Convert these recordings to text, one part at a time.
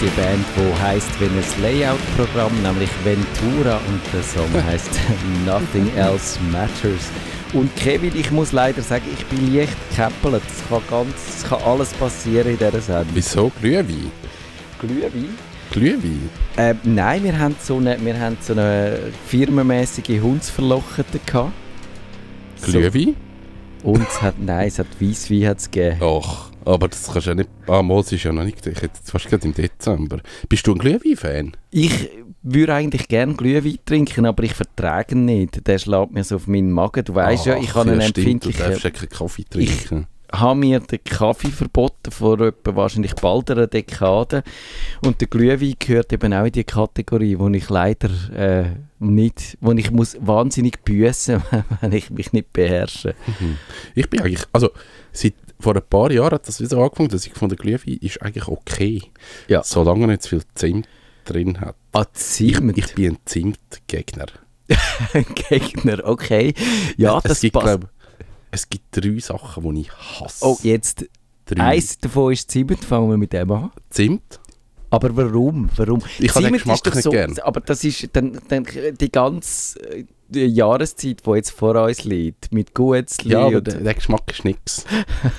Das die Band, die heißt Venus Layout-Programm, nämlich Ventura und der Song heißt Nothing Else Matters. Und Kevin, ich muss leider sagen, ich bin leicht gekäppelt. Es kann, ganz, es kann alles passieren in dieser Sendung. Wieso Glühwein? Glühwein? Glühwein? Äh, nein, wir haben so eine, wir haben so eine firmenmäßige Hundsverlochete gehabt. Glühwein? So. Und es hat, nein, es hat Weisswein hat's gegeben. Ach, aber das kannst du ja nicht... Ah, Mos ist ja noch nicht... Ich jetzt fast gerade im Dezember. Bist du ein Glühwein-Fan? Ich würde eigentlich gerne Glühwein trinken, aber ich vertrage ihn nicht. Der schlägt mir so auf meinen Magen. Du weißt ja, ich habe einen empfindlichen... Du darfst ja keinen Kaffee trinken. Ich habe mir den Kaffee verboten vor etwa wahrscheinlich bald einer Dekade. Und der Glühwein gehört eben auch in die Kategorie, wo ich leider äh, nicht... wo ich muss wahnsinnig büßen, wenn ich mich nicht beherrsche. Mhm. Ich bin eigentlich... Also, seit vor ein paar Jahren hat das wieder angefangen, dass ich gefunden Glühwein ist eigentlich okay. Ja. Solange er nicht zu viel Zimt drin hat. Ah, Zimt? Ich, ich bin ein Zimtgegner. ein Gegner, okay. Ja, es, das es gibt, passt. glaub, es gibt drei Sachen, die ich hasse. Oh, jetzt. Drei. Eins davon ist Zimt, fangen wir mit dem an. Zimt? Aber warum? warum? Ich habe den Zimt ist Geschmack doch nicht so, gern. Aber das ist dann, dann die ganze äh, die Jahreszeit, die jetzt vor uns liegt, mit Guetzli Ja, aber oder der Geschmack ist nix.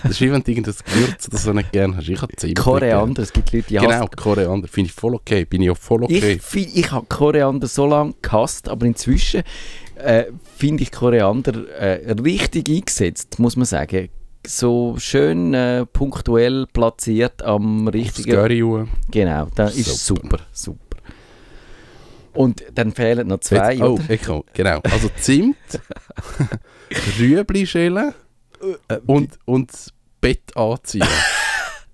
Das ist wie wenn du irgendein Gewürz oder so nicht gerne hast. Ich habe Zimt nicht Koriander. Es gibt Leute, die. Genau, Koriander. Finde ich voll okay. Bin ich auch voll okay. Ich, find- ich habe Koriander so lange gehasst, aber inzwischen äh, finde ich Koriander äh, richtig eingesetzt, muss man sagen. So schön äh, punktuell platziert am richtigen. Genau, das ist super, Super. Und dann fehlen noch zwei, Jetzt, oh, ich komme. Genau. Also Zimt, Rüebli-Schälen Äh, und, und das Bett anziehen.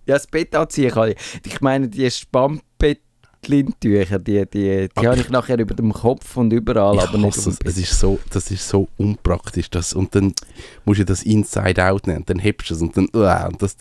Ja, das Bett anziehen kann ich. Ich meine, die Spannbettlintücher, die, die, die Aber habe ich nachher über dem Kopf und überall, ich aber nicht es. es ist so, das ist so unpraktisch. Das, und dann musst du das Inside-Out nehmen. Dann hebst du es und dann... Uh, und das,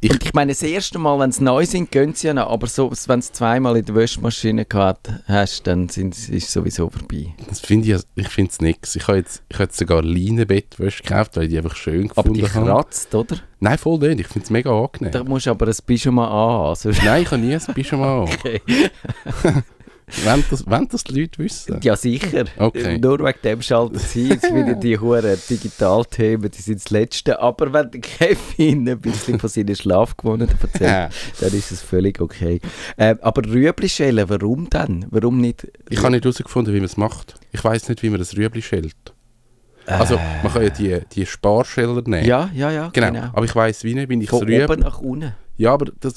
ich- Und ich meine, das erste Mal, wenn sie neu sind, gehen sie ja noch, aber so, wenn du es zweimal in der Wäschmaschine gehabt hast, dann sind, ist es sowieso vorbei. das finde ich, finde es nix. Ich habe jetzt, ich habe jetzt sogar Leinenbettwäsche gekauft, weil ich die einfach schön Aber die gefunden habe. kratzt, oder? Nein, voll nicht. Ich finde es mega angenehm. Da musst du aber ein Pyjama anhaben. sonst- Nein, ich habe nie ein Pyjama an. Okay. Wenn das, wenn das die Leute wissen. Ja, sicher. Okay. Nur wegen dem schalten sie jetzt wieder die hohen Digitalthemen, die sind das Letzte. Aber wenn der Kevin ein bisschen von seinen Schlafgewohnheiten erzählt, dann ist es völlig okay. Äh, aber Rüebli schälen, warum denn? Warum nicht? Ich habe nicht herausgefunden, wie man es macht. Ich weiß nicht, wie man das Rüebli schält. Also, man kann ja die, die Sparscheller nehmen. Ja, ja, ja, Genau. genau. Aber ich weiß wie nicht, wie ich Von oben nach unten. Ja, aber das...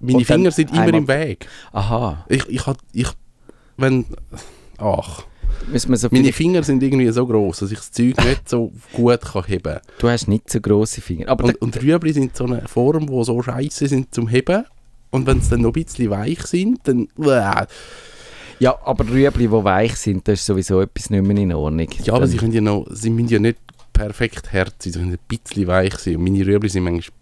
Meine Finger sind immer im Weg. Aha. Ich, ich, ich... Wenn... Ach... So Meine Finger sind irgendwie so groß, dass ich das Zeug nicht so gut kann heben kann. du hast nicht so grosse Finger. Aber Und, und Rüebli sind so eine Form, die so scheiße sind zum Heben. Und wenn sie dann noch ein bisschen weich sind, dann... Uah. ja, aber Rüebli, die weich sind, das ist sowieso etwas nicht mehr in Ordnung. Ja, aber Dann- sie können ja noch... Sie müssen ja nicht perfekt hart sein, sie können ein bisschen weich sein. Und meine Rüebli sind manchmal...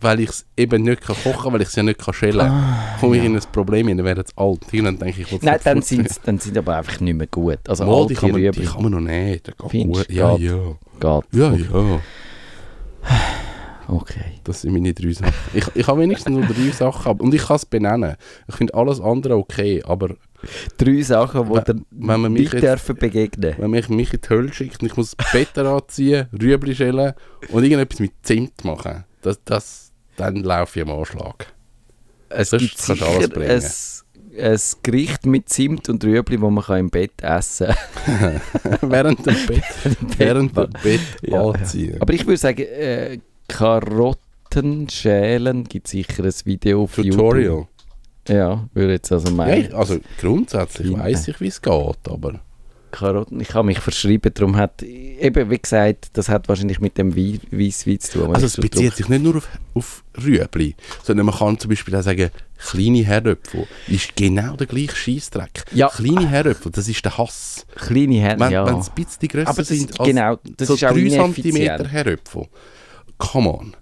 Weil ich es eben nicht kann kochen kann, weil ich es ja nicht kann schälen kann, komme ich in ein Problem hin, dann werden sie alt. Irgendwann denke ich, ich Nein, dann sind dann sind aber einfach nicht mehr gut. Also Mal, alte die, kann man, die kann man noch nehmen, das geht Findest gut. Ja, ja. geht. Ja, Okay. ja. okay. Das sind meine drei Sachen. Ich, ich habe wenigstens nur drei Sachen, und ich kann es benennen. Ich finde alles andere okay, aber Drei Sachen, die dir wenn man mich nicht dürfen begegnen. wenn mich, mich in die Hölle schickt und ich muss das Bett anziehen, Rüebli schälen und irgendetwas mit Zimt machen, das, das, dann laufe ich am Anschlag. Es Das gibt du alles sicher bringen. ein, ein Gericht mit Zimt und Rüebli, das man kann im Bett essen während dem Bett, während dem Bett Ja, ja. anziehen. Aber ich würde sagen, äh, Karotten schälen gibt sicher ein Video auf Tutorial. YouTube. Ja, würde jetzt also Ja, meinen. ich, also grundsätzlich weiß ich, wie es geht, aber Karotten, ich habe mich verschrieben, darum hat, eben wie gesagt, das hat wahrscheinlich mit dem Wei- Weisswein zu tun. also es bezieht sich nicht nur auf, auf Rüebli, sondern man kann zum Beispiel auch sagen, kleine Herdöpfel ist genau der gleiche Scheissdreck. Ja. Kleine Herdöpfel, das ist der Hass. Kleine Hände, Wenn, ja. wenn sie ein bisschen grösser Aber das sind ist, genau, das so ist auch 3 ineffizient. cm Herdöpfel. Come on.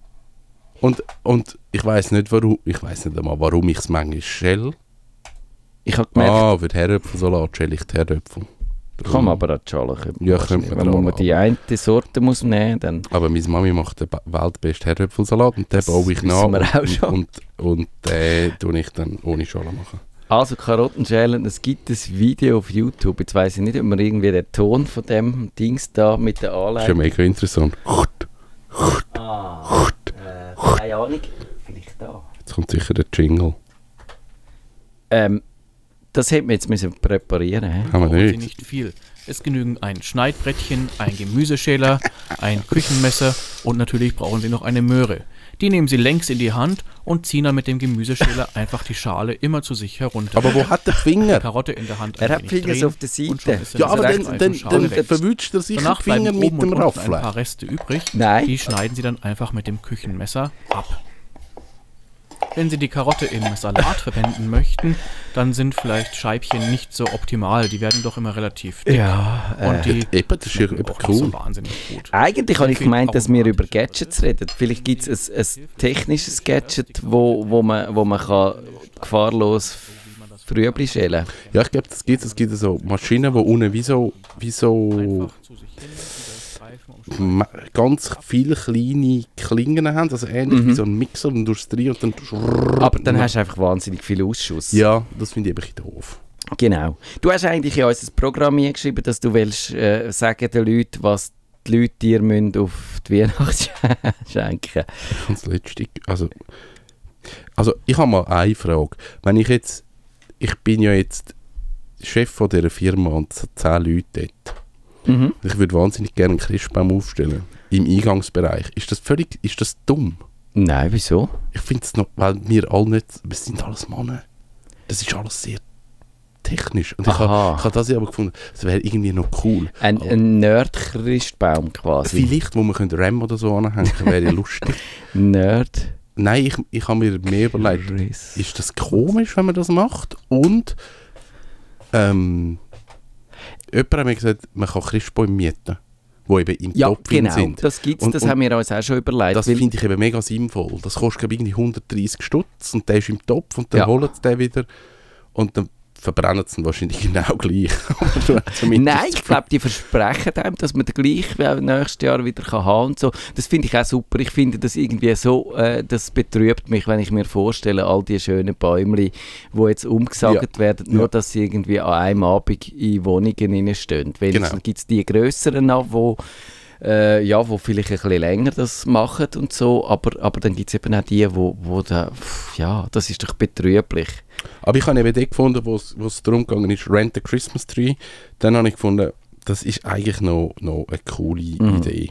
Und, und ich weiß nicht warum, ich weiß nicht einmal, warum ich es manchmal schäle. Ich habe gemerkt, Ah, für Herdöpfelsalat schäle ich die Herdöpfel. Kann man aber auch die Schale Ja, könnte man Wenn man die eine Sorte muss nehmen dann Aber meine Mami macht den weltbesten Herdöpfelsalat und den Das baue ich nach. und, schon. und, und den tue ich dann ohne Schale machen. Also Karottenschälen, es gibt ein Video auf YouTube. Jetzt weiss ich nicht, ob man irgendwie den Ton von dem Dings da mit der Das ist ja Anleitung... mega interessant. Ah, äh, keine Ahnung. Vielleicht da. Jetzt kommt sicher der Jingle. Ähm, das hätten wir jetzt müssen präparieren müssen. Haben wir nicht. nicht viel. Es genügen ein Schneidbrettchen, ein Gemüseschäler, ein Küchenmesser und natürlich brauchen Sie noch eine Möhre. Die nehmen Sie längs in die Hand und ziehen dann mit dem Gemüseschäler einfach die Schale immer zu sich herunter. Aber wo hat der Finger? Karotte in der Hand Er hat wenig Finger auf der Seite. Ja, aber dann, dann, Schale dann verwünscht er sicher Danach die Finger bleiben mit oben dem und unten ein paar Reste übrig. Nein. Die schneiden Sie dann einfach mit dem Küchenmesser ab. Wenn Sie die Karotte im Salat verwenden möchten, dann sind vielleicht Scheibchen nicht so optimal. Die werden doch immer relativ dick. Ja, äh, Und die Eben, das ist eben nicht so cool. wahnsinnig gut. Eigentlich habe ich gemeint, dass wir über Gadgets reden. Vielleicht gibt es ein, ein technisches Gadget, wo, wo man, wo man kann gefahrlos Frühli schälen Ja, ich glaube, das gibt es. Es gibt so Maschinen, die unten wie so, wie so ganz viele kleine Klingen haben. Also ähnlich Mhm. wie so ein Mixer und durchs Drehen und dann... Aber dann hast du einfach wahnsinnig viel Ausschuss. Ja, das finde ich ein bisschen doof. Genau. Du hast eigentlich in unser Programm geschrieben, dass du willst äh, sagen den Leuten, was die Leute dir müssen auf die Weihnacht schenken Ganz letzte. Also, also ich habe mal eine Frage. Wenn ich jetzt... Ich bin ja jetzt Chef von dieser Firma und es hat zehn Leute dort. Mhm. Ich würde wahnsinnig gerne einen Christbaum aufstellen. Im Eingangsbereich. Ist das völlig... Ist das dumm? Nein, wieso? Ich finde es noch... Weil wir alle nicht... Wir sind alles Männer. Das ist alles sehr technisch. Und ich habe hab das ja aber gefunden, das wäre irgendwie noch cool. Ein, ein Nerd-Christbaum quasi. Vielleicht, wo man RAM oder so anhängen wäre ja lustig. Nerd Nein, ich, ich habe mir mehr überlegt, ist das komisch, wenn man das macht? Und ähm, jemand hat mir gesagt, man kann Christbäume mieten, die eben im Ja, Topf genau, sind. das gibt's, Und- das und haben wir uns auch schon überlegt. Das finde ich eben mega sinnvoll. Das kostet irgendwie 130 Stutz und der ist im Topf und dann Ja. holen sie den wieder und dann verbrennen sie wahrscheinlich genau gleich. Nein, ich glaube, die versprechen einem, dass man den gleich nächstes Jahr wieder kann haben und so. Das finde ich auch super. Ich finde das irgendwie so, äh, das betrübt mich, wenn ich mir vorstelle, all die schönen Bäume, die jetzt umgesagt werden, nur Ja. dass sie irgendwie an einem Abend in Wohnungen stehen. Weil Genau. dann gibt es die grösseren noch, wo äh, ja, wo vielleicht ein bisschen länger das machen und so, aber, aber dann gibt es eben auch die, wo, wo da, pff, ja, das ist doch betrüblich. Aber ich habe eben dort gefunden, wo es es darum gegangen ist, Rent a Christmas Tree. Dann habe ich gefunden, das ist eigentlich noch, noch eine coole Mhm. Idee.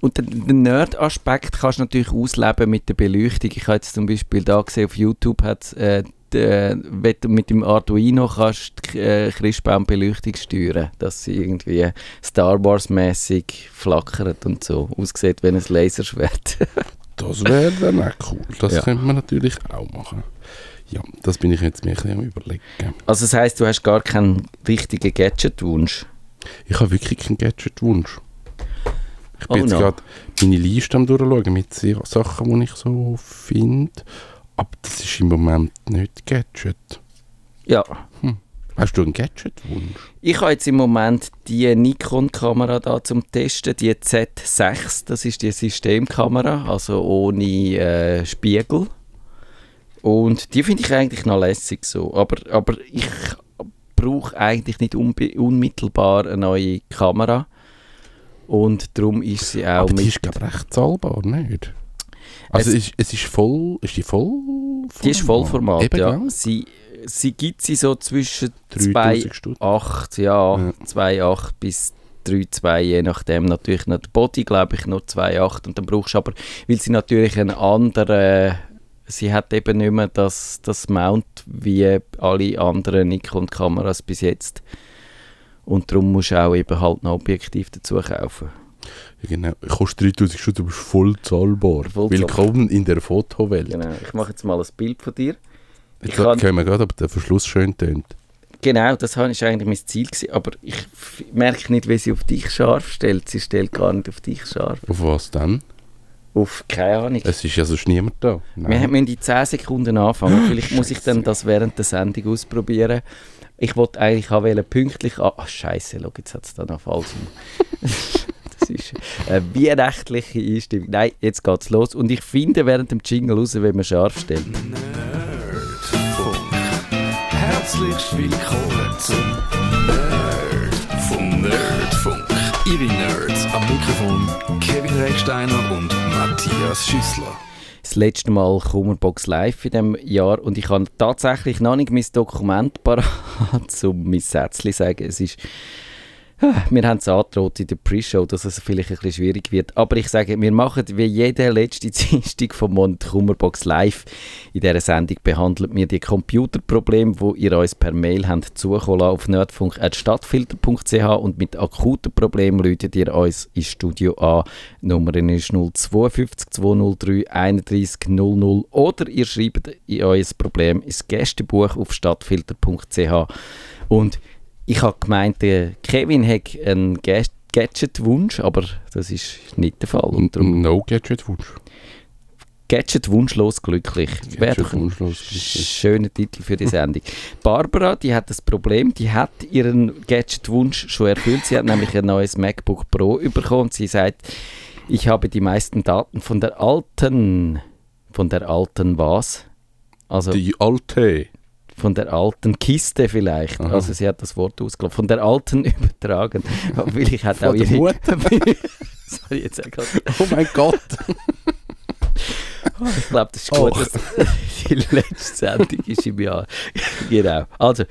Und den, den Nerd-Aspekt kannst du natürlich ausleben mit der Beleuchtung. Ich habe jetzt zum Beispiel da gesehen, auf YouTube hat äh, de- wenn du mit dem Arduino kannst die äh, Christbaumbeleuchtung steuern, dass sie irgendwie Star Wars-mäßig flackert und so aussieht wie ein Laserschwert. Das wäre dann auch cool. Das Ja. könnte man natürlich auch machen. Ja, das bin ich jetzt mir ein bisschen am überlegen. also das heißt, du hast gar keinen richtigen Gadget-Wunsch. Ich habe wirklich keinen Gadget-Wunsch. Ich bin Oh jetzt no. gerade meine Liste am durchschauen mit Sachen, die ich so finde. Aber das ist im Moment nicht Gadget. Ja. Hast du einen Gadget-Wunsch? Ich habe jetzt im Moment die Nikon-Kamera da zum Testen, die Z6, das ist die Systemkamera, also ohne äh, Spiegel. Und die finde ich eigentlich noch lässig so, aber, aber ich brauche eigentlich nicht unmittelbar eine neue Kamera. Und darum ist sie auch Aber die mit... ist, glaube ich, recht zahlbar, nicht? Also Es- ist, es ist voll... Ist die voll? Die ist Vollformat, Eben, ja. Sie, sie gibt sie so zwischen 3000 Stutz. 2,8, ja, Ja. 2,8 bis 3,2, je nachdem. Natürlich noch der Body, glaube ich, noch 2,8 und dann brauchst du aber, weil sie natürlich einen anderen, sie hat eben nicht mehr das, das Mount wie alle anderen Nikon-Kameras bis jetzt. Und darum musst du auch eben halt ein Objektiv dazu kaufen. Ja, genau. Kostet 3000 Stutz, aber ist voll zahlbar. Voll Willkommen in der Fotowelt. Genau. Ich mache jetzt mal ein Bild von dir. Ich kann- können wir gerade, ob der Verschluss schön tönt. Genau, das war eigentlich mein Ziel. Gewesen, aber ich merke nicht, wie sie auf dich scharf stellt. Sie stellt gar nicht auf dich scharf. Auf was dann? Auf keine Ahnung. Es ist ja sonst niemand da. Wir müssen in 10 Sekunden anfangen. Vielleicht muss ich dann das während der Sendung ausprobieren. Ich wollte eigentlich auch pünktlich... Ah, oh, scheiße, schau, jetzt hat es da noch falsch. das ist eine weihnachtliche Einstimmung. Nein, jetzt geht's los. Und ich finde während dem Jingle raus, wenn man scharf stellt. Nerdfunk. Herzlich willkommen zum Nerdfunk. Nerdfunk. Ihre Nerds am Mikrofon Kevin Recksteiner und Matthias Schüssler. das letzte Mal Kummerbox live in diesem Jahr und ich habe tatsächlich noch nicht mein Dokument parat, um mein Sätzchen zu sagen. Es ist, wir haben es angedroht in der Pre-Show, dass es vielleicht ein bisschen schwierig wird. Aber ich sage, wir machen wie jede letzte Dienstag vom Monat Kummerbox live. In dieser Sendung behandeln wir die Computerprobleme, die ihr uns per Mail habt zukommen auf nerdfunk.stadtfilter.ch und mit akuten Problemen läutet ihr uns ins Studio an. Die Nummer ist 052 203 31 00 oder ihr schreibt in euer Problem ins Gästebuch auf stadtfilter.ch und ich habe gemeint, der Kevin hätte einen Ga- Gadget-Wunsch, aber das ist nicht der Fall. Und darum No Gadget-Wunsch. Gadget wunschlos glücklich. Wäre doch ein schöner Titel für die Sendung. Barbara, die hat das Problem, die hat ihren Gadget-Wunsch schon erfüllt. Sie hat nämlich ein neues MacBook Pro bekommen. Sie sagt, ich habe die meisten Daten von der alten, von der alten was? Also Die alte. Von der alten Kiste vielleicht. Aha. Also sie hat das Wort ausgelassen. Von der alten übertragen. Weil ich hat auch ihre... Sorry, jetzt Oh mein Gott. Ich glaube, das ist gut, Och. dass die letzte Sendung ist im Jahr. genau. Also,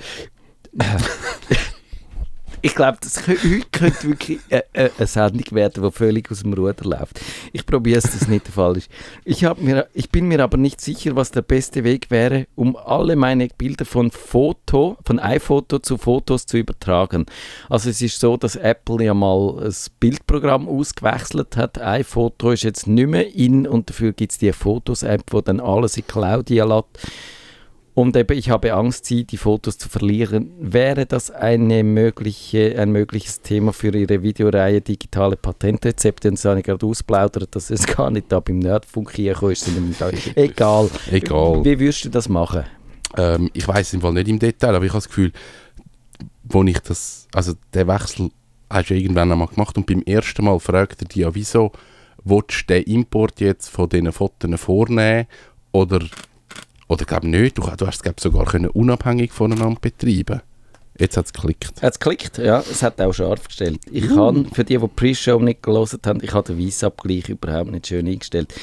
ich glaube, das könnte wirklich äh, äh, eine Sendung werden, die völlig aus dem Ruder läuft. Ich probiere es, dass das nicht der Fall ist. Ich, mir, ich bin mir aber nicht sicher, was der beste Weg wäre, um alle meine Bilder von Foto, von iPhoto zu Fotos zu übertragen. Also es ist so, dass Apple ja mal ein Bildprogramm ausgewechselt hat. iPhoto ist jetzt nicht mehr in und dafür gibt es die Fotos-App, wo dann alles in Claudia lässt. Und eben, ich habe Angst, sie die Fotos zu verlieren. Wäre das eine mögliche, ein mögliches Thema für Ihre Videoreihe Digitale Patentrezepte? Und so habe ich gerade ausplaudert, dass es gar nicht da beim Nerdfunk hier ist. Egal. Egal. Wie würdest du das machen? Ähm, ich weiß im Fall nicht im Detail, aber ich habe das Gefühl, wo ich das, also der Wechsel hast du irgendwann einmal gemacht und beim ersten Mal fragt er dich ja, wieso willst du den Import jetzt von diesen Fotos vornehmen oder, oder glaube nicht, du, du hast es glaub, sogar können unabhängig voneinander betreiben. Jetzt hat es geklickt. Hat es geklickt? Ja, es hat auch scharf gestellt. Ich habe, für die, die die Pre-Show nicht gelesen haben, ich habe den Weissabgleich überhaupt nicht schön eingestellt.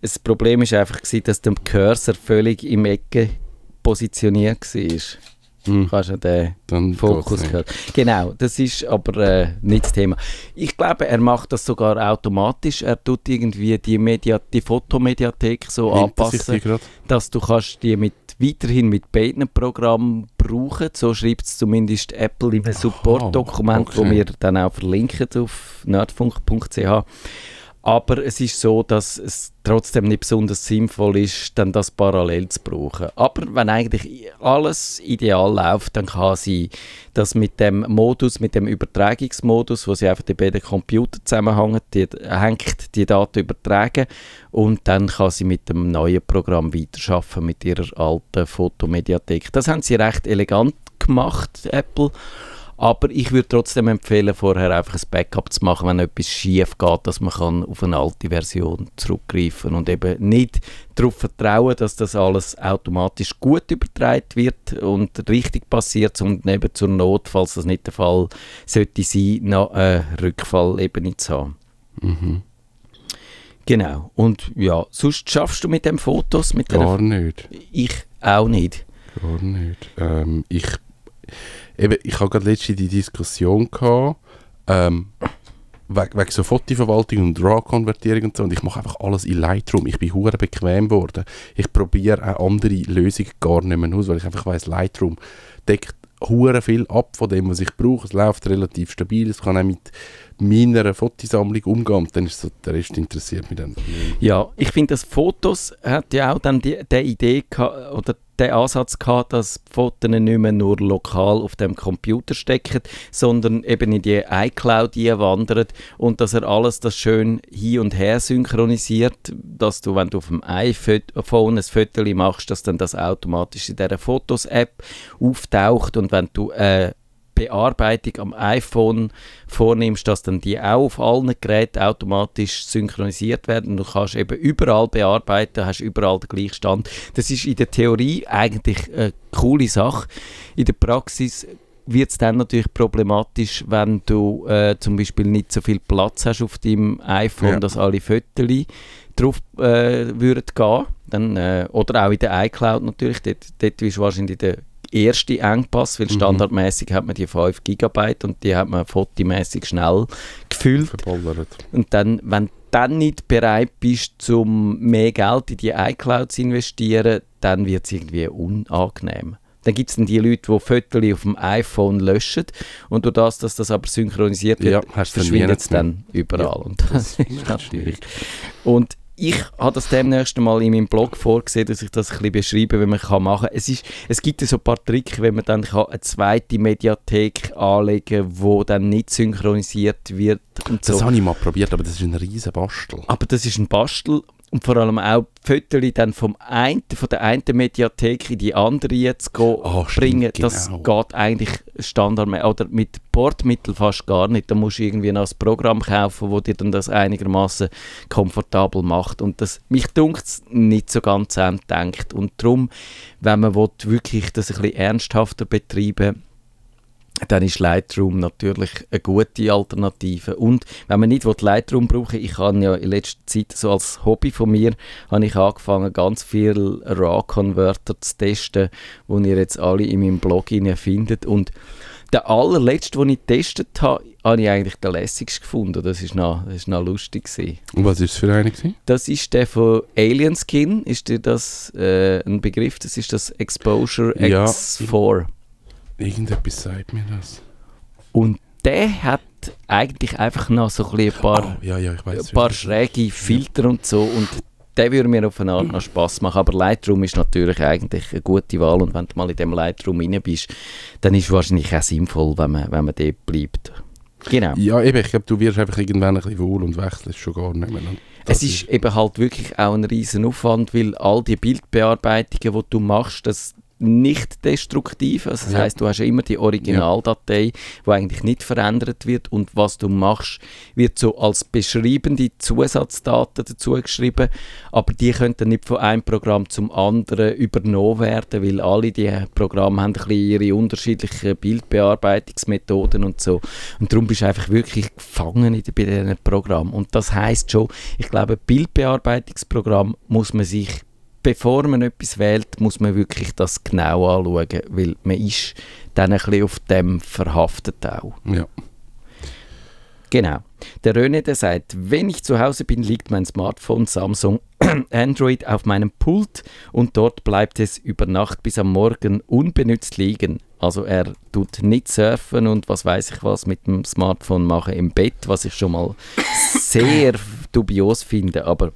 Das Problem war einfach, gewesen, dass der Cursor völlig im Ecke positioniert war. Hm, Kannst du den dann Fokus gehört. Genau, das ist aber äh, nicht das Thema. Ich glaube, er macht das sogar automatisch. Er tut irgendwie die, Media die Fotomediathek so Nimmt anpassen, dass du kannst die mit, weiterhin mit beiden Programmen brauchen. So schreibt es zumindest Apple im Support-Dokument, wo okay. wir dann auch verlinken auf nerdfunk.ch. Aber es ist so, dass es trotzdem nicht besonders sinnvoll ist, dann das parallel zu brauchen. Aber wenn eigentlich alles ideal läuft, dann kann sie das mit dem Modus, mit dem Übertragungsmodus, wo sie einfach die beiden Computer zusammenhängen, die, hängt die Daten übertragen und dann kann sie mit dem neuen Programm weiterarbeiten mit ihrer alten Fotomediathek. Das haben sie recht elegant gemacht, Apple. Aber ich würde trotzdem empfehlen, vorher einfach ein Backup zu machen, wenn etwas schief geht, dass man kann auf eine alte Version zurückgreifen und eben nicht darauf vertrauen, dass das alles automatisch gut übertragen wird und richtig passiert, sondern eben zur Not, falls das nicht der Fall sollte sein, noch eine Rückfallebene zu haben. Mhm. Genau. Und ja, sonst schaffst du mit dem Fotos, mit Gar nicht. ich auch nicht. Gar nicht. Ähm, ich eben, ich habe gerade letztens die Diskussion gehabt, ähm, wegen, wegen so Fotoverwaltung und RAW-Konvertierung und so, und ich mache einfach alles in Lightroom. Ich bin hure bequem geworden. Ich probiere auch andere Lösungen gar nicht mehr aus, weil ich einfach weiß Lightroom deckt hure viel ab von dem, was ich brauche. Es läuft relativ stabil. Es kann auch mit meiner Fotosammlung umgehen. Und dann ist so, der Rest interessiert mich dann. Ja, ich finde, das Fotos hat ja auch dann die, die Idee gehabt, oder den Ansatz gehabt, dass die Fotos nicht mehr nur lokal auf dem Computer stecken, sondern eben in die iCloud wandern und dass er alles das schön hin und her synchronisiert, dass du, wenn du auf dem iPhone ein Foto machst, dass dann das automatisch in dieser Fotos-App auftaucht und wenn du äh, Bearbeitung am iPhone vornimmst, dass dann die auch auf allen Geräten automatisch synchronisiert werden. Du kannst eben überall bearbeiten, hast überall den gleichen Stand. Das ist in der Theorie eigentlich eine coole Sache. In der Praxis wird es dann natürlich problematisch, wenn du äh, zum Beispiel nicht so viel Platz hast auf deinem iPhone, Ja. dass alle Fotos drauf äh, würden gehen. Dann, äh, oder auch in der iCloud natürlich. Dort, dort ist wahrscheinlich der erste Engpass, weil Mhm. standardmäßig hat man die 5 GB und die hat man fotomäßig schnell gefüllt. Verballert. Und dann, wenn du dann nicht bereit bist, um mehr Geld in die iCloud zu investieren, dann wird es irgendwie unangenehm. Dann gibt es dann die Leute, die Fotos auf dem iPhone löschen und durch das, dass das aber synchronisiert wird, Ja, verschwindet es dann überall. Ja, und das das ist natürlich. Und ich habe das demnächst mal in meinem Blog vorgesehen, dass ich das ein bisschen beschreibe, wie man kann machen kann. Es, ist, es gibt ja so ein paar Tricks, wenn man dann kann eine zweite Mediathek anlegen kann, wo dann nicht synchronisiert wird und so. Das habe ich mal probiert, aber das ist ein riesen Bastel. Aber das ist ein Bastel und vor allem auch die Fotos dann vom einen, von der einen Mediathek in die andere jetzt stimmt, bringen, das genau. geht eigentlich Standard oder mit Bordmittel fast gar nicht. Da musst du irgendwie noch ein Programm kaufen, wo dir dann das einigermaßen komfortabel macht und das mich dunkt nicht so ganz Ende denkt und darum, wenn man will, wirklich das ein bisschen ernsthafter betreiben dann ist Lightroom natürlich eine gute Alternative. Und wenn man nicht Lightroom brauchen ich habe ja in letzter Zeit so als Hobby von mir, habe ich angefangen, ganz viel RAW-Converter zu testen, wo ihr jetzt alle in meinem Blog findet. Und der allerletzte, den ich getestet habe, habe ich eigentlich den lässigsten gefunden. Das ist noch, das ist noch lustig. Gewesen. Und was war es für eine? gewesen? Das ist der von Alien Skin. Ist dir das äh, ein Begriff? Das ist das Exposure Ja. X4. Irgendetwas sagt mir das. Und der hat eigentlich einfach noch so ein, paar, Ah, ja, ja, weiß. paar schräge Filter und so. Und der würde mir auf eine Art noch Spass machen. Aber Lightroom ist natürlich eigentlich eine gute Wahl. Und wenn du mal in dem Lightroom rein bist, dann ist es wahrscheinlich auch sinnvoll, wenn man, wenn man dort bleibt. Genau. Ja, eben, ich glaube, du wirst einfach irgendwann ein bisschen wohl und wechselst schon gar nicht mehr. Es das ist eben halt wirklich auch ein riesen Aufwand, weil all die Bildbearbeitungen, die du machst, das nicht destruktiv. Also das Ja. heißt, du hast ja immer die Originaldatei, die eigentlich nicht verändert wird und was du machst, wird so als beschreibende Zusatzdaten dazu geschrieben, aber die können dann nicht von einem Programm zum anderen übernommen werden, weil alle die Programme haben ein bisschen ihre unterschiedlichen Bildbearbeitungsmethoden und so. Und darum bist du einfach wirklich gefangen in, bei diesen Programmen. Und das heißt schon, ich glaube, Bildbearbeitungsprogramm muss man sich bevor man etwas wählt, muss man wirklich das genau anschauen, weil man ist dann ein bisschen auf dem verhaftet auch. Ja. Genau. Der Röne, der sagt, wenn ich zu Hause bin, liegt mein Smartphone Samsung Android auf meinem Pult und dort bleibt es über Nacht bis am Morgen unbenutzt liegen. Also er tut nicht surfen und was weiß ich was mit dem Smartphone machen im Bett, was ich schon mal sehr dubios finde, aber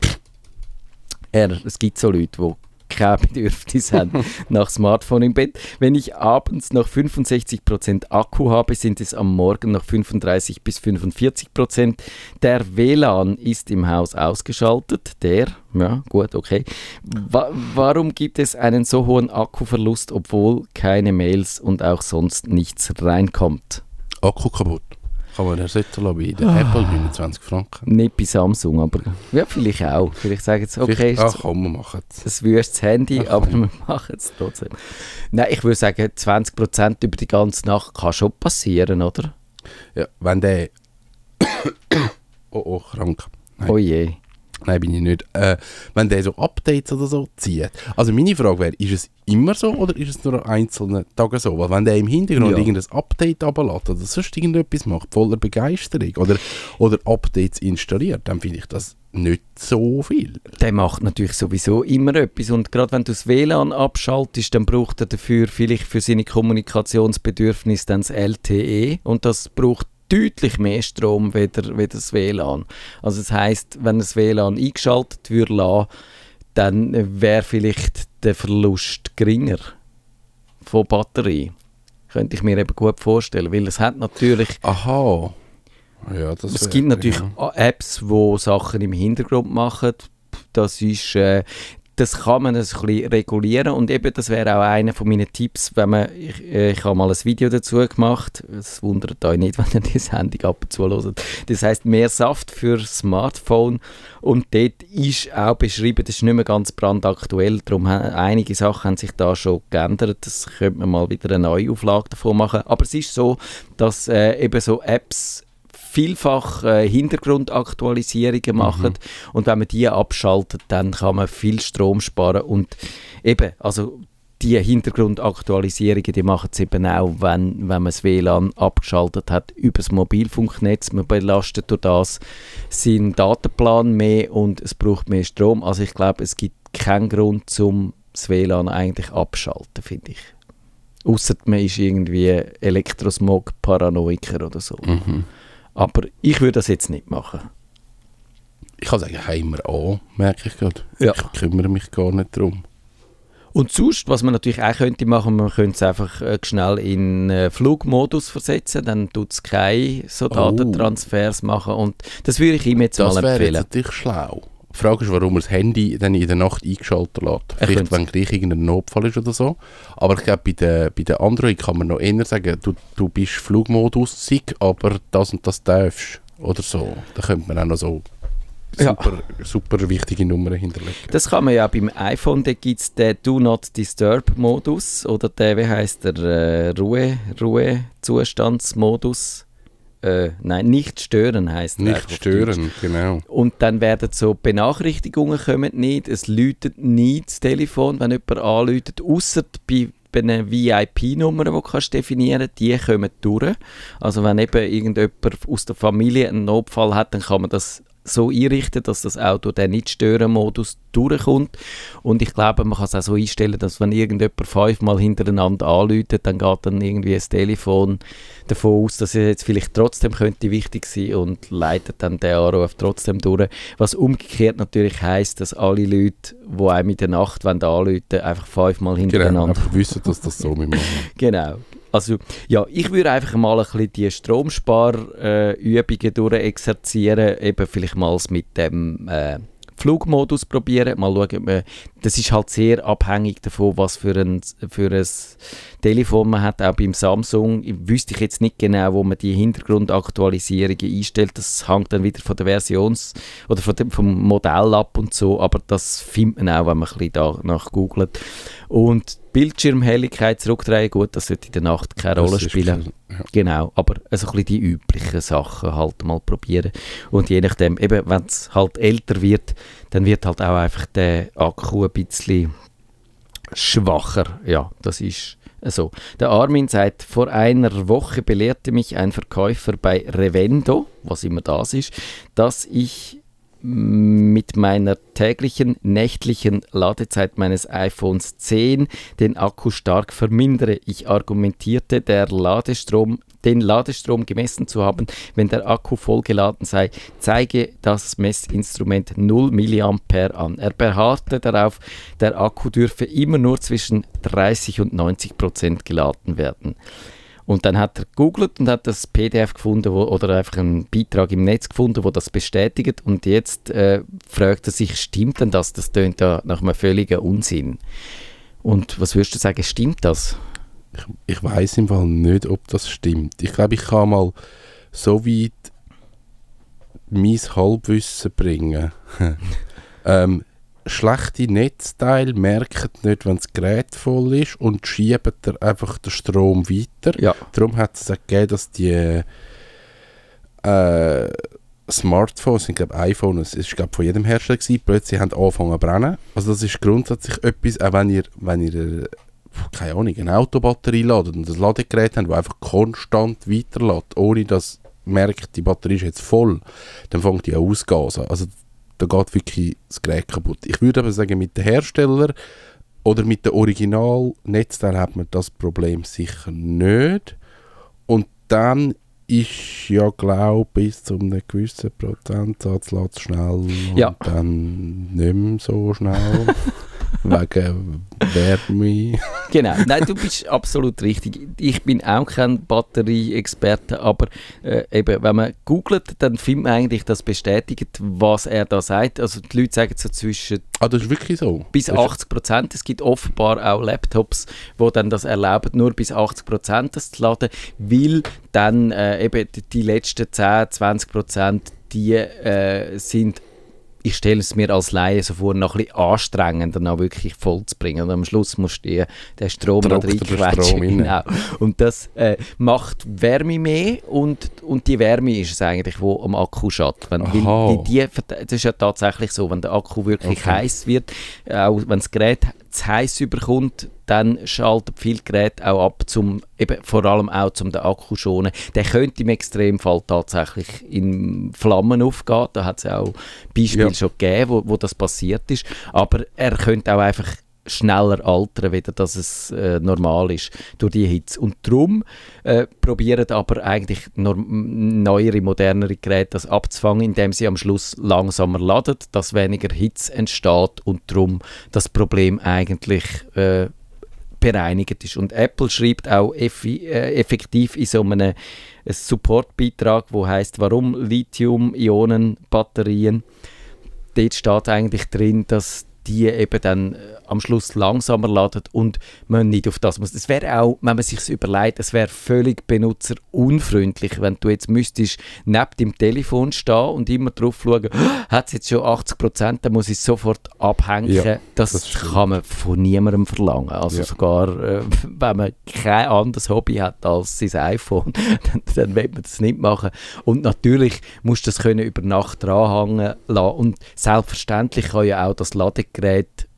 er, es gibt so Leute, die kein Bedürfnis haben nach Smartphone im Bett. Wenn ich abends noch 65% Akku habe, sind es am Morgen noch 35 bis 45%. Der WLAN ist im Haus ausgeschaltet. Der, ja gut, okay. Wa warum gibt es einen so hohen Akkuverlust, obwohl keine Mails und auch sonst nichts reinkommt? Akku kaputt. Kann man ersetzen lassen bei der Ah. Apple 29 Franken. Nicht bei Samsung, aber ja, vielleicht auch. Vielleicht sagen sie, okay, Ach komm, wir machen es. ein wüstes Handy, Ach, aber wir machen es trotzdem. Nein, ich würde sagen, 20% über die ganze Nacht kann schon passieren, oder? Ja, wenn der... oh, oh, krank. Nein. Oh je. Nein, bin ich nicht. Äh, wenn der so Updates oder so zieht. Also meine Frage wäre, ist es immer so oder ist es nur an einzelnen Tagen so? Weil wenn der im Hintergrund Ja. irgendein Update ablädt oder sonst irgendetwas macht, voller Begeisterung oder, oder Updates installiert, dann finde ich das nicht so viel. Der macht natürlich sowieso immer etwas und gerade wenn du das WLAN abschaltest, dann braucht er dafür vielleicht für seine Kommunikationsbedürfnisse dann das LTE und das braucht deutlich mehr Strom weder, weder das WLAN. Also das heißt, wenn das WLAN eingeschaltet würde dann wäre vielleicht der Verlust geringer von Batterie. Könnte ich mir eben gut vorstellen, weil es hat natürlich Aha. Ja, das es gibt natürlich ja. Apps, die Sachen im Hintergrund machen. Das ist, äh, das kann man ein bisschen regulieren und eben das wäre auch einer von meinen Tipps, wenn man, ich, äh, ich habe mal ein Video dazu gemacht, es wundert euch nicht, wenn ihr die Sendung ab und zu hört. Das heißt mehr Saft für Smartphone und dort ist auch beschrieben, das ist nicht mehr ganz brandaktuell, darum haben einige Sachen haben sich da schon geändert, das könnte man mal wieder eine neue Auflage davon machen, aber es ist so, dass äh, eben so Apps vielfach äh, Hintergrundaktualisierungen machen und wenn man die abschaltet, dann kann man viel Strom sparen und eben, also die Hintergrundaktualisierungen, die machen es eben auch, wenn, wenn man das WLAN abgeschaltet hat über das Mobilfunknetz. Man belastet durch das seinen Datenplan mehr und es braucht mehr Strom. Also ich glaube, es gibt keinen Grund, zum das WLAN eigentlich abschalten, finde ich. Außer man ist irgendwie Elektrosmog-Paranoiker oder so. Mhm. Aber ich würde das jetzt nicht machen. Ich kann sagen, Heimer an, merke ich gerade. Ja. Ich kümmere mich gar nicht darum. Und sonst, was man natürlich auch könnte machen, man könnte es einfach äh, schnell in äh, Flugmodus versetzen, dann tut es keine so Oh. Datentransfers machen und das würde ich ihm jetzt Das mal wäre jetzt empfehlen. natürlich schlau. Die Frage ist, warum er das Handy dann in der Nacht eingeschaltet lässt. Vielleicht, wenn gleich irgendein Notfall ist oder so. Aber ich glaube, bei den, bei den Android kann man noch eher sagen, du, du bist Flugmodus sick, aber das und das darfst. Oder so. Da könnte man auch noch so Ja. super, super wichtige Nummern hinterlegen. Das kann man ja beim iPhone, da gibt es den Do Not Disturb Modus oder der, wie heißt der, äh, Ruhe, Ruhezustandsmodus. Äh, nein, nicht stören heißt Nicht stören, genau. Und dann werden so Benachrichtigungen kommen nicht, es läutet nie das Telefon, wenn jemand anläutet, außer bei einer VIP-Nummer, die du kannst definieren die kommen durch. Also wenn eben irgendjemand aus der Familie einen Notfall hat, dann kann man das so einrichten, dass das Auto den Nicht-Stören-Modus durchkommt. Und ich glaube, man kann es auch so einstellen, dass wenn irgendjemand fünfmal hintereinander anläutet, dann geht dann irgendwie das Telefon davon aus, dass es jetzt vielleicht trotzdem könnte wichtig sein und leitet dann den Anruf trotzdem durch. Was umgekehrt natürlich heisst, dass alle Leute, die einem in der Nacht wollen anrufen einfach fünfmal Genau, hintereinander einfach wissen, dass das so wir machen. Genau. Also, ja, ich würde einfach mal ein bisschen die Stromsparübungen durchexerzieren, eben vielleicht mal mit dem äh, Flugmodus probieren, mal schauen, das ist halt sehr abhängig davon, was für ein, für ein Telefon man hat, auch beim Samsung, ich wüsste ich jetzt nicht genau, wo man die Hintergrundaktualisierungen einstellt, das hängt dann wieder von der Versions- oder von dem, vom Modell ab und so, aber das findet man auch, wenn man ein bisschen danach googelt. Und Bildschirmhelligkeit zurückdrehen, gut, das sollte in der Nacht keine Rolle spielen. Ja. Genau, aber also ein bisschen die üblichen Sachen halt mal probieren. Und je nachdem, eben, wenn es halt älter wird, dann wird halt auch einfach der Akku ein bisschen schwacher. Ja, das ist so. Der Armin sagt, vor einer Woche belehrte mich ein Verkäufer bei Revendo, was immer das ist, dass ich mit meiner täglichen nächtlichen Ladezeit meines iPhones 10 den Akku stark vermindere. Ich argumentierte, der Ladestrom, den Ladestrom gemessen zu haben, wenn der Akku vollgeladen sei, zeige das Messinstrument 0 mA an. Er beharrte darauf, der Akku dürfe immer nur zwischen 30 und 90 Prozent geladen werden. Und dann hat er gegoogelt und hat das PDF gefunden wo, oder einfach einen Beitrag im Netz gefunden, wo das bestätigt. Und jetzt äh, fragt er sich, stimmt denn das? Das tönt ja nach einem völligen Unsinn. Und was würdest du sagen, stimmt das? Ich, ich weiß im Fall nicht, ob das stimmt. Ich glaube, ich kann mal so weit mein Halbwissen bringen. ähm, schlechte Netzteile merken nicht, wenn das Gerät voll ist und schieben der einfach den Strom weiter. Ja. Darum hat es gegeben, dass die äh, Smartphones, ich glaube iPhone, es ist glaub, von jedem Hersteller gewesen, plötzlich haben angefangen zu brennen. Also das ist grundsätzlich etwas, auch wenn ihr, wenn ihr äh, keine Ahnung, eine Autobatterie ladet und ein Ladegerät habt, das einfach konstant weiterlädt, ohne dass merkt, die Batterie ist jetzt voll, dann fängt die an auszugasen. Also da geht wirklich das Gerät kaputt. Ich würde aber sagen, mit den Herstellern oder mit den Original-Netzteilen hat man das Problem sicher nicht. Und dann ist ja, glaube bis zu einem gewissen Prozentsatz schnell und Ja. dann nicht mehr so schnell. wegen Wärme. Genau, nein, du bist absolut richtig. Ich bin auch kein Batterieexperte, aber äh, eben, wenn man googelt, dann findet man eigentlich das bestätigt, was er da sagt. Also die Leute sagen so zwischen Ah, das ist wirklich so? bis Das ist- 80 Prozent. Es gibt offenbar auch Laptops, wo dann das erlauben, nur bis 80 Prozent das zu laden, weil dann äh, eben die- die letzten 10, 20 Prozent, die äh, sind ich stelle es mir als Laie so vor, noch ein bisschen anstrengender, noch wirklich voll zu bringen. Und am Schluss musst du die- den Strom der reinquetschen. Genau. Und das äh, macht Wärme mehr und, und die Wärme ist es eigentlich, wo am Akku schadet. Wenn, weil die, das ist ja tatsächlich so, wenn der Akku wirklich Okay. heiß wird, auch wenn das Gerät zu heiß überkommt, dann schaltet viel Gerät auch ab, zum, eben vor allem auch zum den Akku schonen. Der könnte im Extremfall tatsächlich in Flammen aufgehen. Da hat es auch Beispiele Ja. schon gegeben, wo, wo das passiert ist. Aber er könnte auch einfach schneller altern, wieder dass es äh, normal ist durch die Hitze. Und darum äh, probieren aber eigentlich neuere, modernere Geräte das abzufangen, indem sie am Schluss langsamer laden, dass weniger Hitze entsteht und darum das Problem eigentlich äh, bereinigt ist. Und Apple schreibt auch äh, effektiv in so einem äh, Supportbeitrag, wo heißt, warum Lithium-Ionen-Batterien. Dort steht eigentlich drin, dass die eben dann äh, am Schluss langsamer laden und man nicht auf das muss. Es wäre auch, wenn man sich überlegt, es wäre völlig benutzerunfreundlich, wenn du jetzt müsstest neben dem Telefon stehen und immer drauf schauen, hat es jetzt schon 80 Prozent, dann muss ich es sofort abhängen. Ja, das, das kann man von niemandem verlangen. Also Ja. sogar, äh, wenn man kein anderes Hobby hat als sein iPhone, dann, dann will man das nicht machen. Und natürlich musst du das können über Nacht dranhängen lassen. Und selbstverständlich kann ja auch das Ladegerät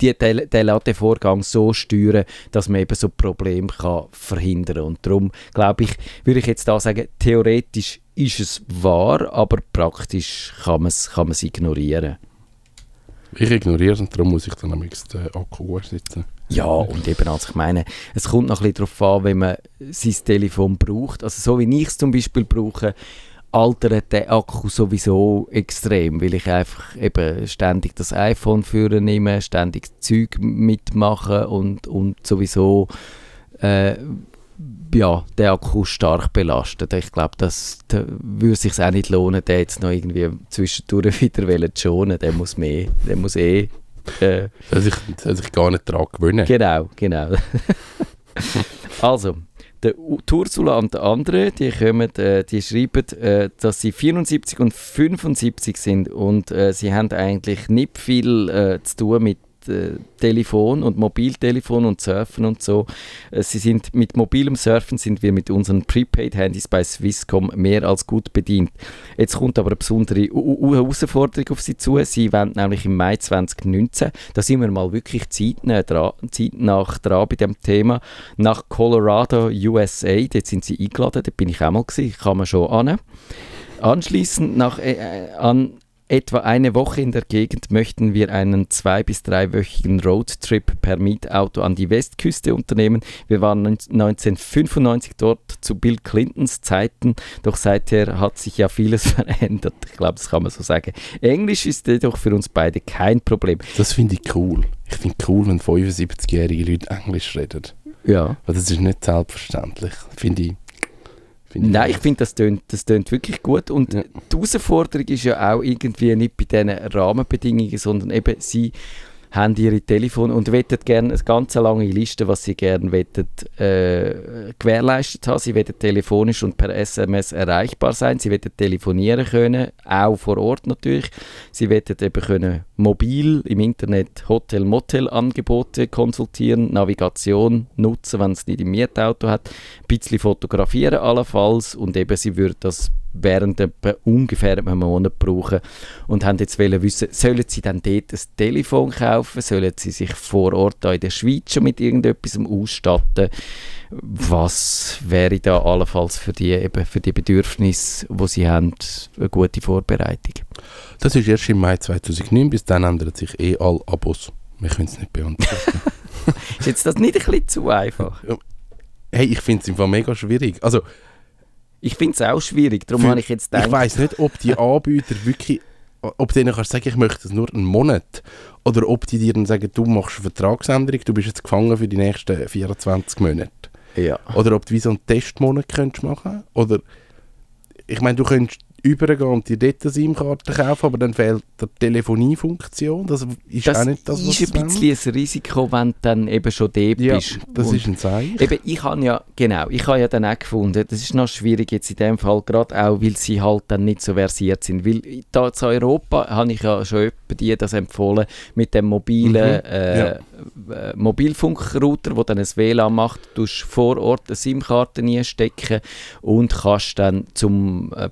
die, den, den Ladevorgang so steuern, dass man eben so Probleme kann verhindern Und darum, glaube ich, würde ich jetzt da sagen, theoretisch ist es wahr, aber praktisch kann man es kann man's ignorieren. Ich ignoriere es und darum muss ich dann am nächsten Akku sitzen. Ja, und eben, also ich meine, es kommt noch ein bisschen darauf an, wenn man sein Telefon braucht. Also so wie ich es zum Beispiel brauche, altert der Akku sowieso extrem, weil ich einfach eben ständig das iPhone führen nehme, ständig Zeug mitmache und, und sowieso äh, ja, der Akku stark belastet. Ich glaube, das da würde sich auch nicht lohnen, den jetzt noch irgendwie zwischendurch wieder zu schonen. Der muss mehr, der muss eh äh, Soll sich, soll sich gar nicht daran gewöhnen. Genau, genau. also, der Ursula und der andere, die, kommen, äh, die schreiben, äh, dass sie 74 und 75 sind und äh, sie haben eigentlich nicht viel äh, zu tun mit Telefon und Mobiltelefon und Surfen und so. Äh, sie sind mit mobilem Surfen sind wir mit unseren Prepaid-Handys bei Swisscom mehr als gut bedient. Jetzt kommt aber eine besondere Herausforderung auf sie zu. Sie wollen nämlich im Mai 2019, da sind wir mal wirklich zeitnah dran, zeitnah dran bei dem Thema, nach Colorado, USA. Dort sind sie eingeladen, dort bin ich auch mal gewesen, kann man schon an. Anschließend nach, äh, äh, an etwa eine Woche in der Gegend möchten wir einen zwei- bis dreiwöchigen Roadtrip per Mietauto an die Westküste unternehmen. Wir waren 1995 dort zu Bill Clintons Zeiten, doch seither hat sich ja vieles verändert. Ich glaube, das kann man so sagen. Englisch ist jedoch für uns beide kein Problem. Das finde ich cool. Ich finde cool, wenn 75-jährige Leute Englisch reden. Ja. Weil das ist nicht selbstverständlich. Finde ich. Finde Nein, ich finde, das tönt, das tönt wirklich gut. Und Ja. die Herausforderung ist ja auch irgendwie nicht bei diesen Rahmenbedingungen, sondern eben, sie haben ihre Telefone und wettet gerne eine ganz lange Liste, was sie gerne wettet, äh, gewährleistet haben. Sie wettet telefonisch und per SMS erreichbar sein. Sie wettet telefonieren können, auch vor Ort natürlich. Sie wettet eben können mobil im Internet Hotel-Motel-Angebote konsultieren, Navigation nutzen, wenn es nicht im Mietauto hat, ein bisschen fotografieren allenfalls und eben sie würde das während etwa ungefähr einem Monat brauchen und haben jetzt wollen wissen, sollen sie dann dort ein Telefon kaufen, sollen sie sich vor Ort da in der Schweiz schon mit irgendetwas ausstatten, was wäre da allenfalls für die, eben für die Bedürfnisse, wo sie haben, eine gute Vorbereitung? Das ist erst im Mai 2009, bis dann ändern sich eh alle Abos. Wir können es nicht beantworten. Ist jetzt das nicht ein bisschen zu einfach? hey, ich finde es im Fall mega schwierig. Also, Ich finde es auch schwierig, darum habe ich jetzt ich gedacht, weiß nicht, ob die Anbieter wirklich ob denen kannst du sagen, ich möchte es nur einen Monat. Oder ob die dir dann sagen, du machst eine Vertragsänderung, du bist jetzt gefangen für die nächsten 24 Monate. Ja. Oder ob du wie so einen Testmonat könntest machen Oder, ich meine, du könntest übergehen und dir dort eine SIM-Karte kaufen, aber dann fehlt die Telefoniefunktion. Das ist Das auch nicht das, was ist ein bisschen ein Risiko, wenn du dann eben schon dort Ja, bist. das Und ist ein Zeichen. Eben, ich habe ja, genau, ich habe ja dann auch gefunden, das ist noch schwierig jetzt in dem Fall, gerade auch, weil sie halt dann nicht so versiert sind. Weil da in Europa habe ich ja schon die das empfohlen, mit dem mobilen Mhm, äh, äh, Mobilfunkrouter, der dann ein WLAN macht, du vor Ort eine SIM-Karte stecken und kannst dann zum äh,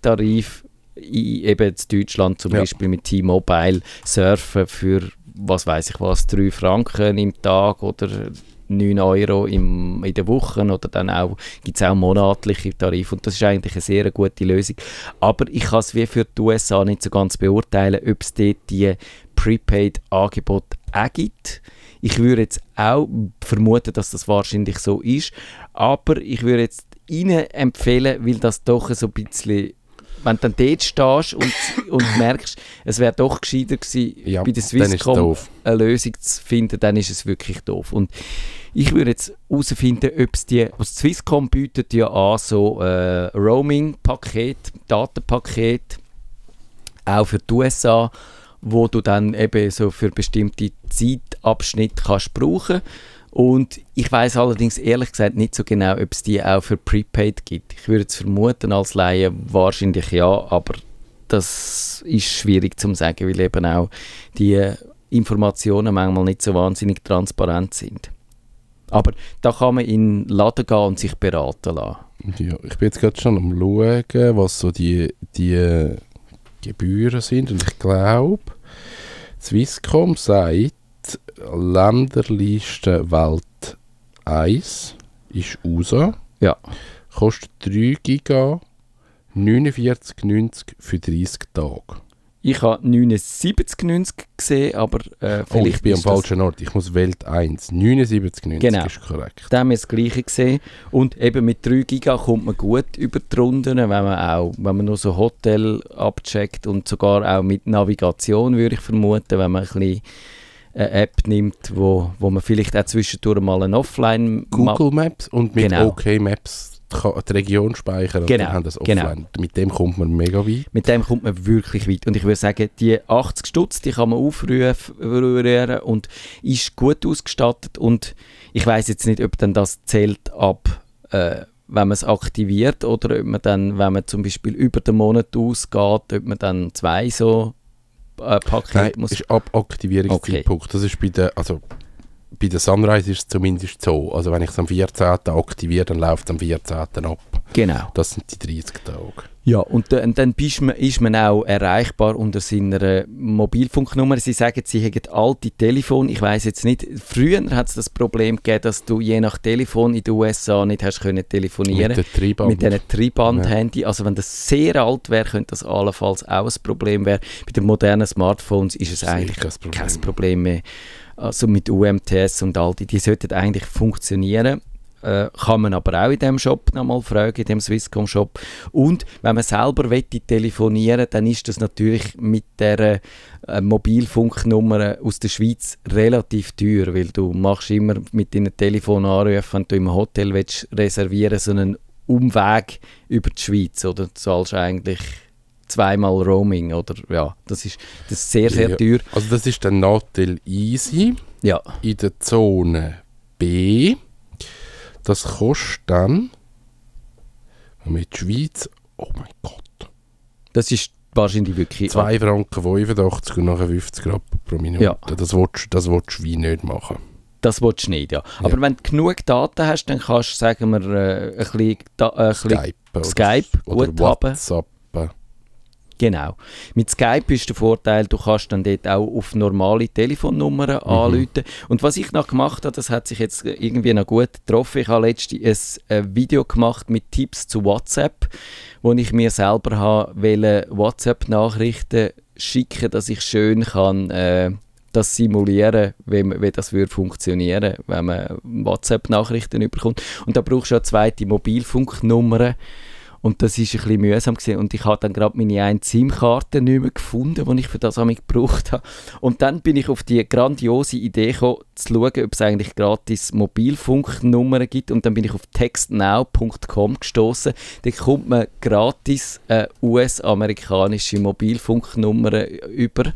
Prepaid-Tarif in, eben in Deutschland zum Ja. Beispiel mit T-Mobile surfen für was weiß ich was, 3 Franken im Tag oder 9 Euro im, in der Woche oder dann auch, gibt es auch monatliche Tarife und das ist eigentlich eine sehr gute Lösung. Aber ich kann es wie für die USA nicht so ganz beurteilen, ob es dort die Prepaid-Angebote auch gibt. Ich würde jetzt auch vermuten, dass das wahrscheinlich so ist, aber ich würde jetzt Ihnen empfehlen, weil das doch so ein bisschen wenn du dann dort stehst und, und merkst, es wäre doch gescheiter gewesen, Ja, bei der Swisscom eine Lösung zu finden, dann ist es wirklich doof. Und ich würde jetzt herausfinden, ob es die, was Swisscom bietet ja an, so äh, Roaming-Paket, Datenpaket, auch für die USA, wo du dann eben so für bestimmte Zeitabschnitte kannst brauchen und ich weiß allerdings ehrlich gesagt nicht so genau, ob es die auch für Prepaid gibt. Ich würde es vermuten als Laie wahrscheinlich ja, aber das ist schwierig zu sagen, weil eben auch die Informationen manchmal nicht so wahnsinnig transparent sind. Aber da kann man in den Laden gehen und sich beraten lassen. Ja, ich bin jetzt gerade schon am schauen, was so die, die Gebühren sind. Und ich glaube, Swisscom sagt, Länderliste Welt 1 ist raus. Ja. Kostet 3 Giga, 49,90 für 30 Tage. Ich habe 79,90 gesehen, aber äh, Oh, ich vielleicht bin am ist das- falschen Ort. Ich muss Welt 1. 79,90 Genau. ist korrekt. Da haben wir das Gleiche gesehen. Und eben mit 3 Giga kommt man gut über die Runden, wenn man auch, wenn man nur so Hotel abcheckt und sogar auch mit Navigation, würde ich vermuten, wenn man ein bisschen eine App nimmt, wo, wo man vielleicht auch zwischendurch mal ein offline Google Maps und mit Genau. OK Maps die Region speichern und Genau, dann haben das genau. offline. Mit dem kommt man mega weit. Mit dem kommt man wirklich weit. Und ich würde sagen, die 80 Stutz, die kann man aufrühren und ist gut ausgestattet. Und ich weiß jetzt nicht, ob dann das zählt ab, äh, wenn man es aktiviert oder ob man dann, wenn man zum Beispiel über den Monat ausgeht, ob man dann zwei so äh, Pakete Nein, muss. ist ab Aktivierungszeitpunkt. Das ist bei der, also bei der Sunrise ist es zumindest so. Also wenn ich es am 14. aktiviere, dann läuft es am 14. ab. Genau. Das sind die 30 Tage. Ja, und dann, dann man, ist man auch erreichbar unter seiner Mobilfunknummer. Sie sagen, sie hätten alte Telefon. Ich weiß jetzt nicht, früher hat es das Problem gegeben, dass du je nach Telefon in den USA nicht hast können telefonieren Mit der Treiband. mit diesen Triband-Handy. Also wenn das sehr alt wäre, könnte das allenfalls auch ein Problem werden. Bei den modernen Smartphones ist es Das ist eigentlich kein Problem. kein Problem mehr. Also mit UMTS und all die, die sollten eigentlich funktionieren. Äh, kann man aber auch in dem Shop nochmal fragen, in dem Swisscom Shop. Und wenn man selber wette telefonieren, dann ist das natürlich mit der äh, Mobilfunknummer aus der Schweiz relativ teuer, weil du machst immer mit deinem Telefon anrufen, wenn du im Hotel willst reservieren, so einen Umweg über die Schweiz, oder du zahlst eigentlich zweimal Roaming, oder ja, das ist, das ist sehr, sehr Ja. teuer. Also das ist der Natel Easy Ja, in der Zone B. Das kostet dann, die Schweiz, oh mein Gott, das ist wahrscheinlich wirklich 2 Franken 85 und nachher 50 Rappen pro Minute. Ja. Das willst das willst du wie nicht machen. Das willst du nicht, ja. Aber wenn du genug Daten hast, dann kannst du, sagen wir, äh, ein bisschen, da, äh, ein bisschen Skype. oder- Skype oder gut haben. WhatsApp. Genau. Mit Skype ist der Vorteil, du kannst dann dort auch auf normale Telefonnummern anrufen. Und was ich noch gemacht habe, das hat sich jetzt irgendwie noch gut getroffen. Ich habe letztens ein Video gemacht mit Tipps zu WhatsApp, wo ich mir selber habe WhatsApp-Nachrichten schicken, dass ich schön kann äh, das simulieren, wie, wie das würde funktionieren, wenn man WhatsApp-Nachrichten überkommt. Und da brauchst du ja zweite Mobilfunknummer. Und das ist ein bisschen mühsam gewesen. Und ich habe dann gerade meine eine SIM-Karte nicht mehr gefunden, die ich für das einmal gebraucht habe. Und dann bin ich auf die grandiose Idee gekommen, zu schauen, ob es eigentlich gratis Mobilfunknummern gibt. Und dann bin ich auf textnow.com gestoßen. Da kommt man gratis äh, US-amerikanische Mobilfunknummern über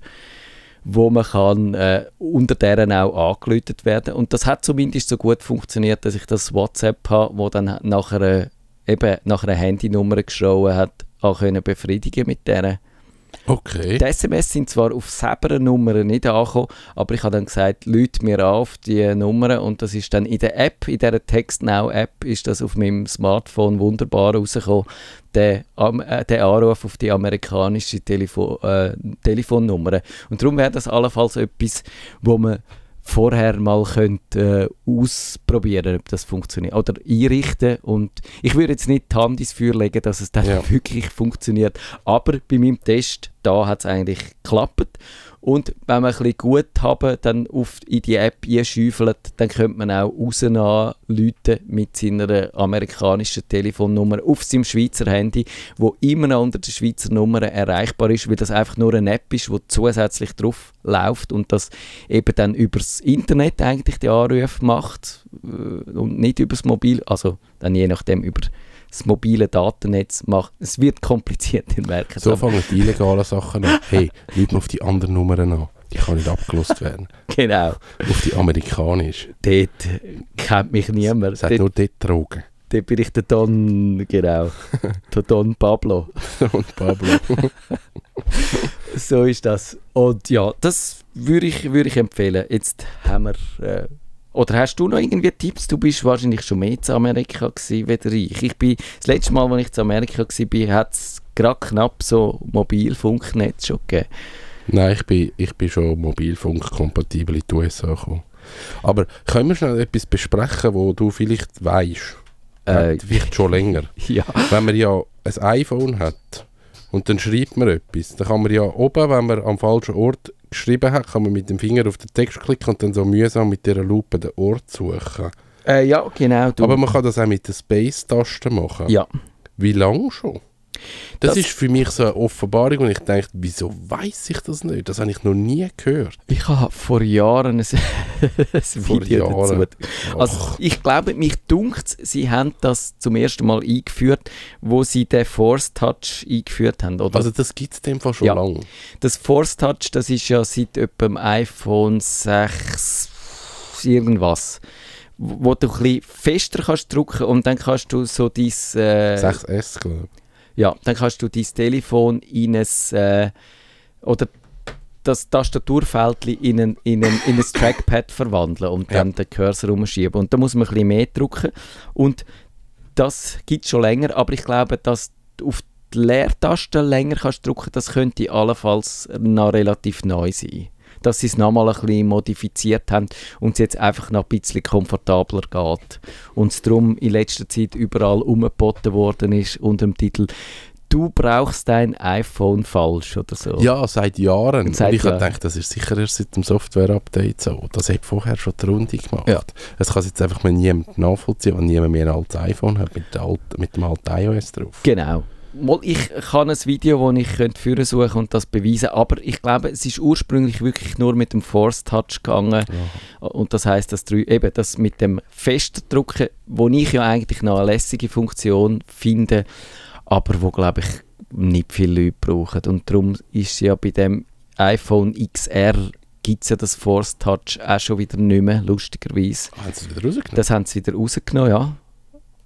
wo man kann, äh, unter deren auch angelötet werden Und das hat zumindest so gut funktioniert, dass ich das WhatsApp habe, wo dann nachher äh, eben nach einer Handynummer geschrieben hat, auch können befriedigen mit denen. Okay. Die SMS sind zwar auf selber Nummern nicht angekommen, aber ich habe dann gesagt, Leute mir auf die Nummern und das ist dann in der App, in dieser TextNow-App, ist das auf meinem Smartphone wunderbar rausgekommen, der, äh, der Anruf auf die amerikanische Telefo äh, Telefonnummer. Und darum wäre das allenfalls etwas, wo man vorher mal könnt, äh, ausprobieren ob das funktioniert. Oder einrichten. Und ich würde jetzt nicht die Hand ins Feuer legen, dass es dann Ja. wirklich funktioniert. Aber bei meinem Test, da hat es eigentlich geklappt. Und wenn man ein bisschen gut haben, dann auf, in die App einschäufelt, dann könnte man auch Leute mit seiner amerikanischen Telefonnummer auf seinem Schweizer Handy, wo immer noch unter der Schweizer Nummer erreichbar ist, weil das einfach nur eine App ist, wo zusätzlich drauf läuft und das eben dann übers Internet eigentlich die Anrufe macht äh, und nicht übers Mobil, also dann je nachdem über das mobile Datennetz macht. Es wird kompliziert, ihr merkt es. So fangen die illegalen Sachen an. Hey, Leute auf die anderen Nummern an. Die kann nicht abgelost werden. Genau. Auf die amerikanische. Dort kennt mich niemand. Es hat nur dort Drogen. dort bin ich der Don, genau. der Don Pablo. Und Pablo. So ist das. Und ja, das würde ich, würde ich empfehlen. Jetzt haben wir... Äh, oder hast du noch irgendwie Tipps? Du bist wahrscheinlich schon mehr zu Amerika gewesen, wie ich. ich bin, das letzte Mal, als ich zu Amerika war, hat es gerade knapp so Mobilfunknetz schon gegeben. Nein, ich bin, ich bin schon mobilfunkkompatibel in die USA gekommen. Aber können wir schnell etwas besprechen, wo du vielleicht weißt? Äh, vielleicht schon länger. ja. Wenn man ja ein iPhone hat und dann schreibt man etwas, dann kann man ja oben, wenn man am falschen Ort geschrieben hat, kann man mit dem Finger auf den Text klicken und dann so mühsam mit dieser Lupe den Ort suchen. Äh, ja, genau. Du. Aber man kann das auch mit der Space-Taste machen. ja. Wie lange schon? Das, Das- ist für mich so eine Offenbarung und ich denke, wieso weiß ich das nicht? Das habe ich noch nie gehört. Ich habe vor Jahren ein, ein Vor Video Jahren. dazu. Also ich glaube, mich dunkt, sie haben das zum ersten Mal eingeführt, wo sie den Force Touch eingeführt haben. Oder? Also das gibt es dem Fall schon Ja. lange. das Force Touch, das ist ja seit etwa dem iPhone 6 irgendwas, wo wo du ein bisschen fester kannst drücken und dann kannst du so dein, äh, 6S, glaube ich. Ja, dann kannst du dein Telefon in ein, äh, oder das Tastaturfeld in ein, in, ein, in ein Trackpad verwandeln und Ja. dann den Cursor umschieben. Und da muss man ein bisschen mehr drücken. Und das gibt es schon länger, aber ich glaube, dass du auf die Leertaste länger kannst drücken, das könnte allenfalls noch relativ neu sein. Dass sie es nochmal ein bisschen modifiziert haben und es jetzt einfach noch ein bisschen komfortabler geht. Und es darum in letzter Zeit überall umgeboten worden ist unter dem Titel «Du brauchst dein iPhone falsch» oder so. Ja, seit Jahren. Seit und ich habe Jahren. gedacht, das ist sicher erst seit dem Software-Update so. Das hat vorher schon die Runde gemacht. Ja. Es kann jetzt einfach mal niemand nachvollziehen, weil niemand mehr ein altes iPhone hat mit, alt, mit dem alten iOS drauf. Genau. Ich kann ein Video, das ich könnte führen suchen und das beweisen, aber ich glaube, es ist ursprünglich wirklich nur mit dem Force Touch gegangen und das heißt, dass drü- eben das mit dem Festdrücken, wo ich ja eigentlich noch eine lässige Funktion finde, aber wo glaube ich nicht viele Leute brauchen und darum ist ja bei dem iPhone XR gibt es ja das Force Touch auch schon wieder nicht mehr, lustigerweise. Ah, Haben sie es wieder rausgenommen? Das haben sie wieder rausgenommen, ja.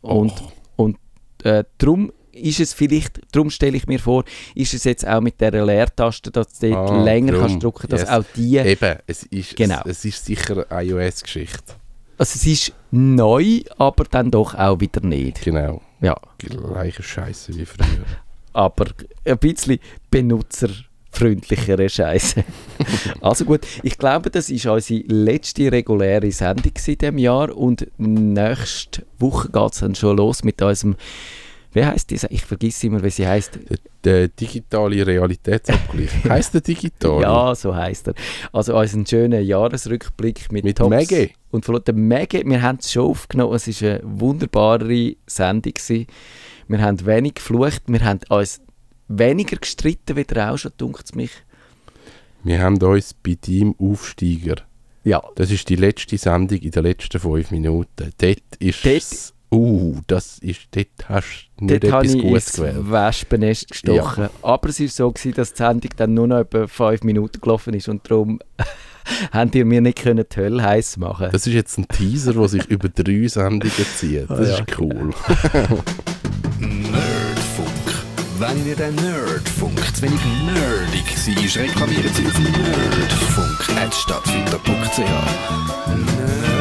Und, und äh, darum ist es vielleicht, darum stelle ich mir vor, ist es jetzt auch mit dieser Leertaste, dass du dort Ah, länger drum. kannst drücken, dass Yes. auch die, Eben, es ist, Genau. es, es ist sicher eine iOS-Geschichte. also es ist neu, aber dann doch auch wieder nicht. Genau. Ja, Gleiche Scheiße wie früher. aber ein bisschen benutzerfreundlichere Scheiße. also gut, ich glaube, das ist unsere letzte reguläre Sendung in diesem Jahr und nächste Woche geht es dann schon los mit unserem, wie heißt diese? Ich vergesse immer, wie sie heißt. Der, der digitale Realitätsabgleich. heisst der digital? Ja, so heißt er. Also unseren schönen Jahresrückblick mit, Mit Tops Maggie. Und von der Maggie, wir haben es schon aufgenommen, es war eine wunderbare Sendung gewesen, Wir haben wenig geflucht, wir haben uns weniger gestritten, wie der auch schon, dunkt mich. Wir haben uns bei deinem Aufsteiger, Ja, das ist die letzte Sendung in den letzten fünf Minuten. Dort ist Dort- Uh, das ist, dort hast du nicht dort habe etwas ich Gutes gewählt. Wespennest gestochen. Aber es war so, gewesen, dass die Sendung dann nur noch etwa fünf Minuten gelaufen ist und darum habt ihr mir nicht können die Hölle heiß machen Das ist jetzt ein Teaser, der sich über drei Sendungen zieht. Das Ah, ja. ist cool. Nerdfunk. Wenn Ihnen der Nerdfunk zu wenig nerdig war, reklamieren Sie auf nerdfunk.stadtfilter.ch.